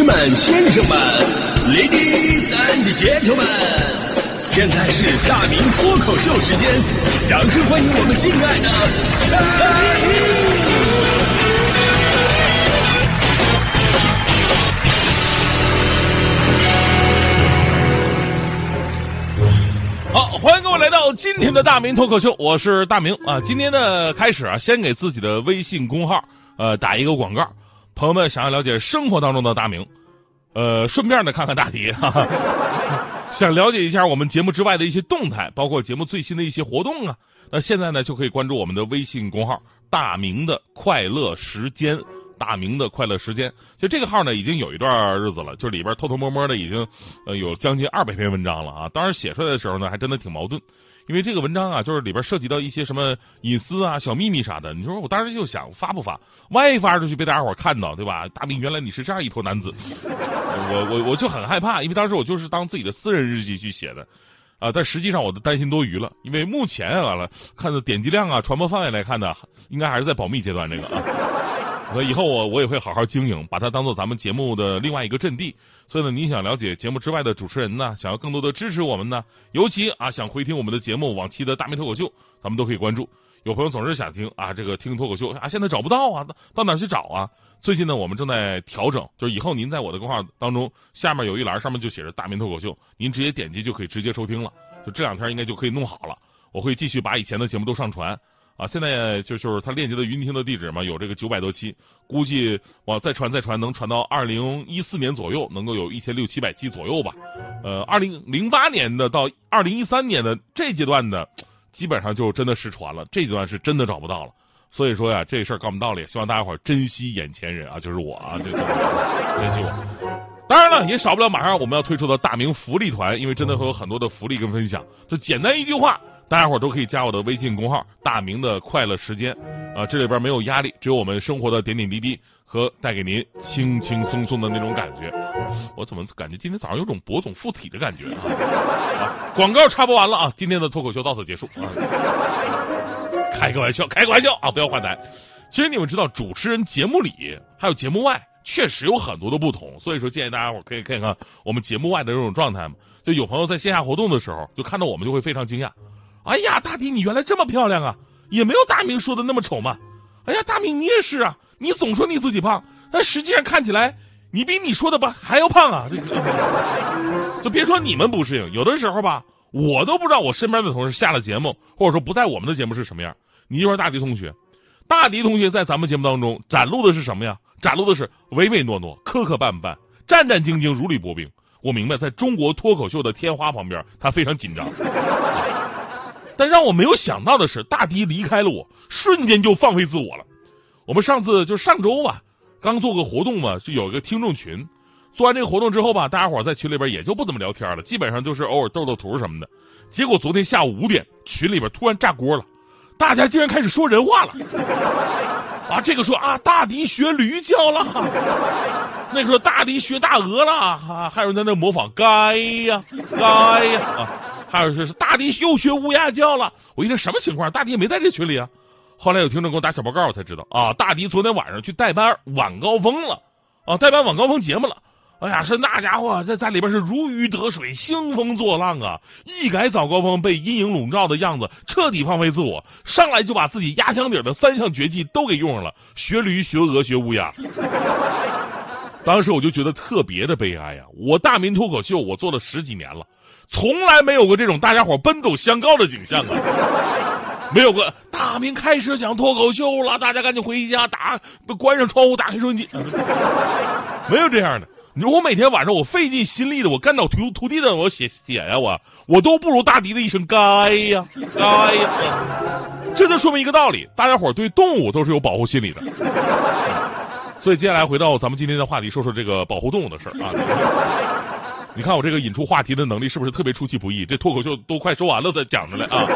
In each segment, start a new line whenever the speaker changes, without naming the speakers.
士们、先生们、ladies and gentlemen，现在是大明脱口秀时间，掌声欢迎我们敬爱的！
好，欢迎各位来到今天的大明脱口秀，我是大明啊。今天的开始啊，先给自己的微信公号呃打一个广告。朋友们想要了解生活当中的大明，呃，顺便呢看看大迪，哈哈。想了解一下我们节目之外的一些动态，包括节目最新的一些活动啊，那现在呢就可以关注我们的微信公号“大明的快乐时间”。大明的快乐时间，就这个号呢，已经有一段日子了，就里边偷偷摸摸的已经呃有将近二百篇文章了啊。当时写出来的时候呢，还真的挺矛盾，因为这个文章啊，就是里边涉及到一些什么隐私啊、小秘密啥的。你说我当时就想发不发？万一发出去被大家伙看到，对吧？大明原来你是这样一坨男子，我我我就很害怕，因为当时我就是当自己的私人日记去写的啊。但实际上我的担心多余了，因为目前完了看的点击量啊、传播范围来看呢，应该还是在保密阶段这个啊。所以以后我我也会好好经营，把它当做咱们节目的另外一个阵地。所以呢，你想了解节目之外的主持人呢，想要更多的支持我们呢，尤其啊想回听我们的节目往期的大明脱口秀，咱们都可以关注。有朋友总是想听啊，这个听脱口秀啊，现在找不到啊，到哪去找啊？最近呢，我们正在调整，就是以后您在我的公号当中下面有一栏，上面就写着大明脱口秀，您直接点击就可以直接收听了。就这两天应该就可以弄好了，我会继续把以前的节目都上传。啊，现在就就是他链接的云听的地址嘛，有这个九百多期，估计往再传再传，能传到二零一四年左右，能够有一千六七百期左右吧。呃，二零零八年的到二零一三年的这阶段的，基本上就真的失传了，这阶段是真的找不到了。所以说呀，这事儿告诉道理，希望大家伙珍惜眼前人啊，就是我啊，这珍惜我。当然了，也少不了马上我们要推出的大明福利团，因为真的会有很多的福利跟分享。就简单一句话。大家伙都可以加我的微信公号“大明的快乐时间”，啊，这里边没有压力，只有我们生活的点点滴滴和带给您轻轻松松的那种感觉。我怎么感觉今天早上有种博总附体的感觉啊？广告插播完了啊，今天的脱口秀到此结束啊。开个玩笑，开个玩笑啊，不要换台。其实你们知道，主持人节目里还有节目外确实有很多的不同，所以说建议大家伙可以看看我们节目外的这种状态嘛。就有朋友在线下活动的时候，就看到我们就会非常惊讶。哎呀，大迪，你原来这么漂亮啊！也没有大明说的那么丑嘛。哎呀，大明你也是啊，你总说你自己胖，但实际上看起来你比你说的吧还要胖啊！就别说你们不适应，有的时候吧，我都不知道我身边的同事下了节目，或者说不在我们的节目是什么样。你就说大迪同学，大迪同学在咱们节目当中展露的是什么呀？展露的是唯唯诺诺、磕磕绊绊、战战兢兢、如履薄冰。我明白，在中国脱口秀的天花旁边，他非常紧张。但让我没有想到的是，大迪离开了我，瞬间就放飞自我了。我们上次就上周吧，刚做个活动嘛，就有一个听众群。做完这个活动之后吧，大家伙在群里边也就不怎么聊天了，基本上就是偶尔斗斗图什么的。结果昨天下午五点，群里边突然炸锅了，大家竟然开始说人话了。啊，这个说啊，大迪学驴叫了，那个说大迪学大鹅了，还有人在那模仿，该呀，该呀啊。还有是大迪又学乌鸦叫了，我一听什么情况？大迪也没在这群里啊。后来有听众给我打小报告，我才知道啊，大迪昨天晚上去代班晚高峰了啊，代班晚高峰节目了。哎呀，是那家伙在在里边是如鱼得水，兴风作浪啊！一改早高峰被阴影笼罩的样子，彻底放飞自我，上来就把自己压箱底的三项绝技都给用上了：学驴、学鹅、学乌鸦。当时我就觉得特别的悲哀呀！我大明脱口秀我做了十几年了。从来没有过这种大家伙奔走相告的景象啊！没有过大明开始讲脱口秀了，大家赶紧回家打关上窗户，打开收音机。没有这样的。你说我每天晚上我费尽心力的，我干倒徒徒弟的，我写写呀，我我都不如大迪的一声该呀该呀。这就说明一个道理：大家伙对动物都是有保护心理的。所以接下来回到咱们今天的话题，说说这个保护动物的事儿啊。你看我这个引出话题的能力是不是特别出其不意？这脱口秀都快说完了再讲出来啊！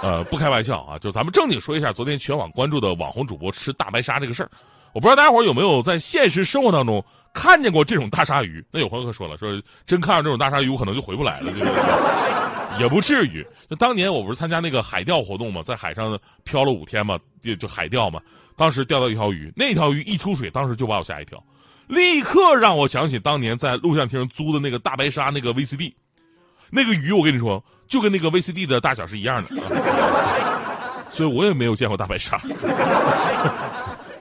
呃，不开玩笑啊，就咱们正经说一下昨天全网关注的网红主播吃大白鲨这个事儿。我不知道大家伙有没有在现实生活当中看见过这种大鲨鱼？那有朋友说了，说真看到这种大鲨鱼，我可能就回不来了。也不至于。就当年我不是参加那个海钓活动嘛，在海上漂了五天嘛，就就海钓嘛。当时钓到一条鱼，那条鱼一出水，当时就把我吓一跳。立刻让我想起当年在录像厅租的那个大白鲨那个 VCD，那个鱼我跟你说，就跟那个 VCD 的大小是一样的，所以我也没有见过大白鲨。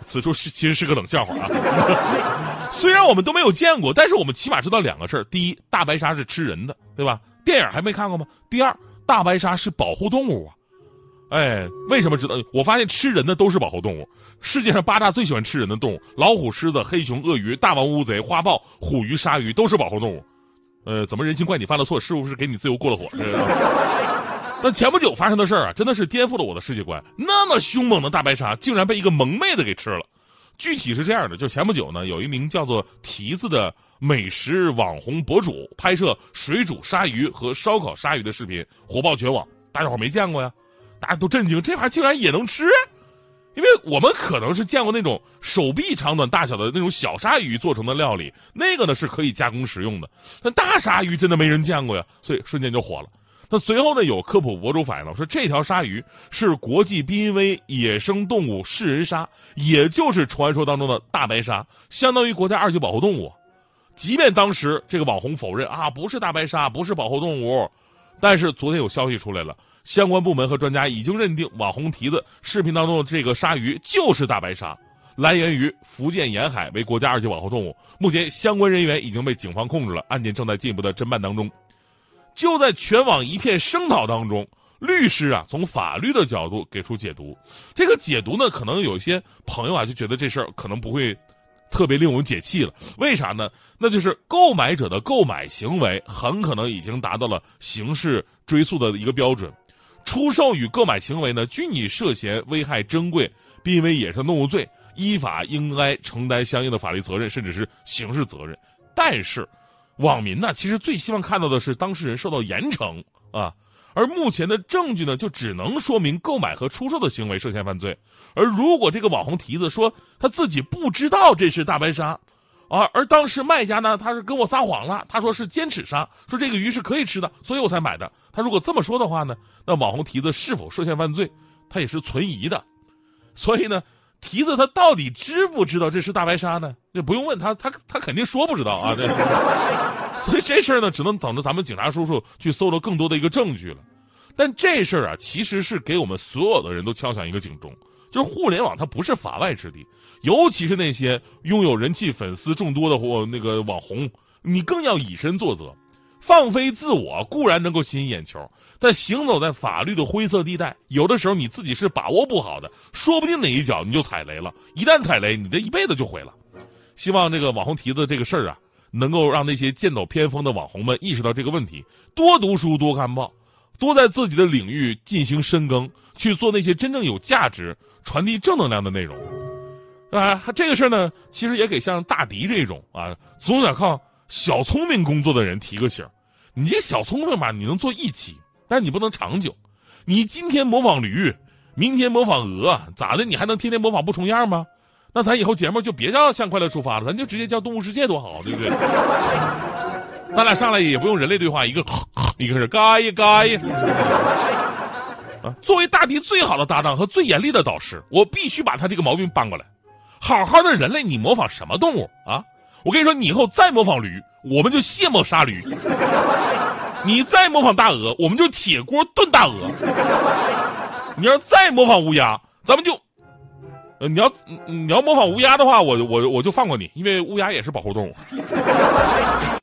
此处是其实是个冷笑话啊。虽然我们都没有见过，但是我们起码知道两个事儿：第一，大白鲨是吃人的，对吧？电影还没看过吗？第二，大白鲨是保护动物啊。哎，为什么知道？我发现吃人的都是保护动物。世界上八大最喜欢吃人的动物：老虎、狮子、黑熊、鳄鱼、大王乌贼、花豹、虎鱼、鲨鱼，都是保护动物。呃，怎么人心怪你犯了错，是不是给你自由过了火？那前不久发生的事儿啊，真的是颠覆了我的世界观。那么凶猛的大白鲨，竟然被一个萌妹子给吃了。具体是这样的，就前不久呢，有一名叫做蹄子的美食网红博主拍摄水煮鲨鱼和烧烤鲨鱼的视频，火爆全网。大家伙没见过呀？大家都震惊，这玩意儿竟然也能吃？因为我们可能是见过那种手臂长短大小的那种小鲨鱼做成的料理，那个呢是可以加工食用的。但大鲨鱼真的没人见过呀，所以瞬间就火了。那随后呢，有科普博主反映了说，这条鲨鱼是国际濒危野生动物噬人鲨，也就是传说当中的大白鲨，相当于国家二级保护动物。即便当时这个网红否认啊，不是大白鲨，不是保护动物，但是昨天有消息出来了。相关部门和专家已经认定，网红蹄子视频当中的这个鲨鱼就是大白鲨，来源于福建沿海，为国家二级保护动物。目前相关人员已经被警方控制了，案件正在进一步的侦办当中。就在全网一片声讨当中，律师啊从法律的角度给出解读。这个解读呢，可能有些朋友啊就觉得这事儿可能不会特别令我们解气了。为啥呢？那就是购买者的购买行为很可能已经达到了刑事追诉的一个标准。出售与购买行为呢，均已涉嫌危害珍贵、濒危野生动物罪，依法应该承担相应的法律责任，甚至是刑事责任。但是，网民呢，其实最希望看到的是当事人受到严惩啊。而目前的证据呢，就只能说明购买和出售的行为涉嫌犯罪。而如果这个网红蹄子说他自己不知道这是大白鲨。啊，而当时卖家呢，他是跟我撒谎了，他说是尖齿鲨，说这个鱼是可以吃的，所以我才买的。他如果这么说的话呢，那网红蹄子是否涉嫌犯罪，他也是存疑的。所以呢，蹄子他到底知不知道这是大白鲨呢？也不用问他，他他肯定说不知道啊。对 所以这事儿呢，只能等着咱们警察叔叔去搜罗更多的一个证据了。但这事儿啊，其实是给我们所有的人都敲响一个警钟。就是互联网，它不是法外之地，尤其是那些拥有人气、粉丝众多的或那个网红，你更要以身作则。放飞自我固然能够吸引眼球，但行走在法律的灰色地带，有的时候你自己是把握不好的，说不定哪一脚你就踩雷了。一旦踩雷，你这一辈子就毁了。希望这个网红蹄子这个事儿啊，能够让那些剑走偏锋的网红们意识到这个问题，多读书，多看报，多在自己的领域进行深耕，去做那些真正有价值。传递正能量的内容啊，这个事儿呢，其实也给像大迪这种啊，总想靠小聪明工作的人提个醒。你这小聪明吧，你能做一期，但你不能长久。你今天模仿驴，明天模仿鹅，咋的？你还能天天模仿不重样吗？那咱以后节目就别叫向快乐出发了，咱就直接叫动物世界多好，对不对？咱俩上来也不用人类对话，一个 一个是嘎一嘎一作为大迪最好的搭档和最严厉的导师，我必须把他这个毛病搬过来。好好的人类，你模仿什么动物啊？我跟你说，你以后再模仿驴，我们就卸磨杀驴；你再模仿大鹅，我们就铁锅炖大鹅；你要再模仿乌鸦，咱们就……呃，你要你要模仿乌鸦的话，我我我就放过你，因为乌鸦也是保护动物。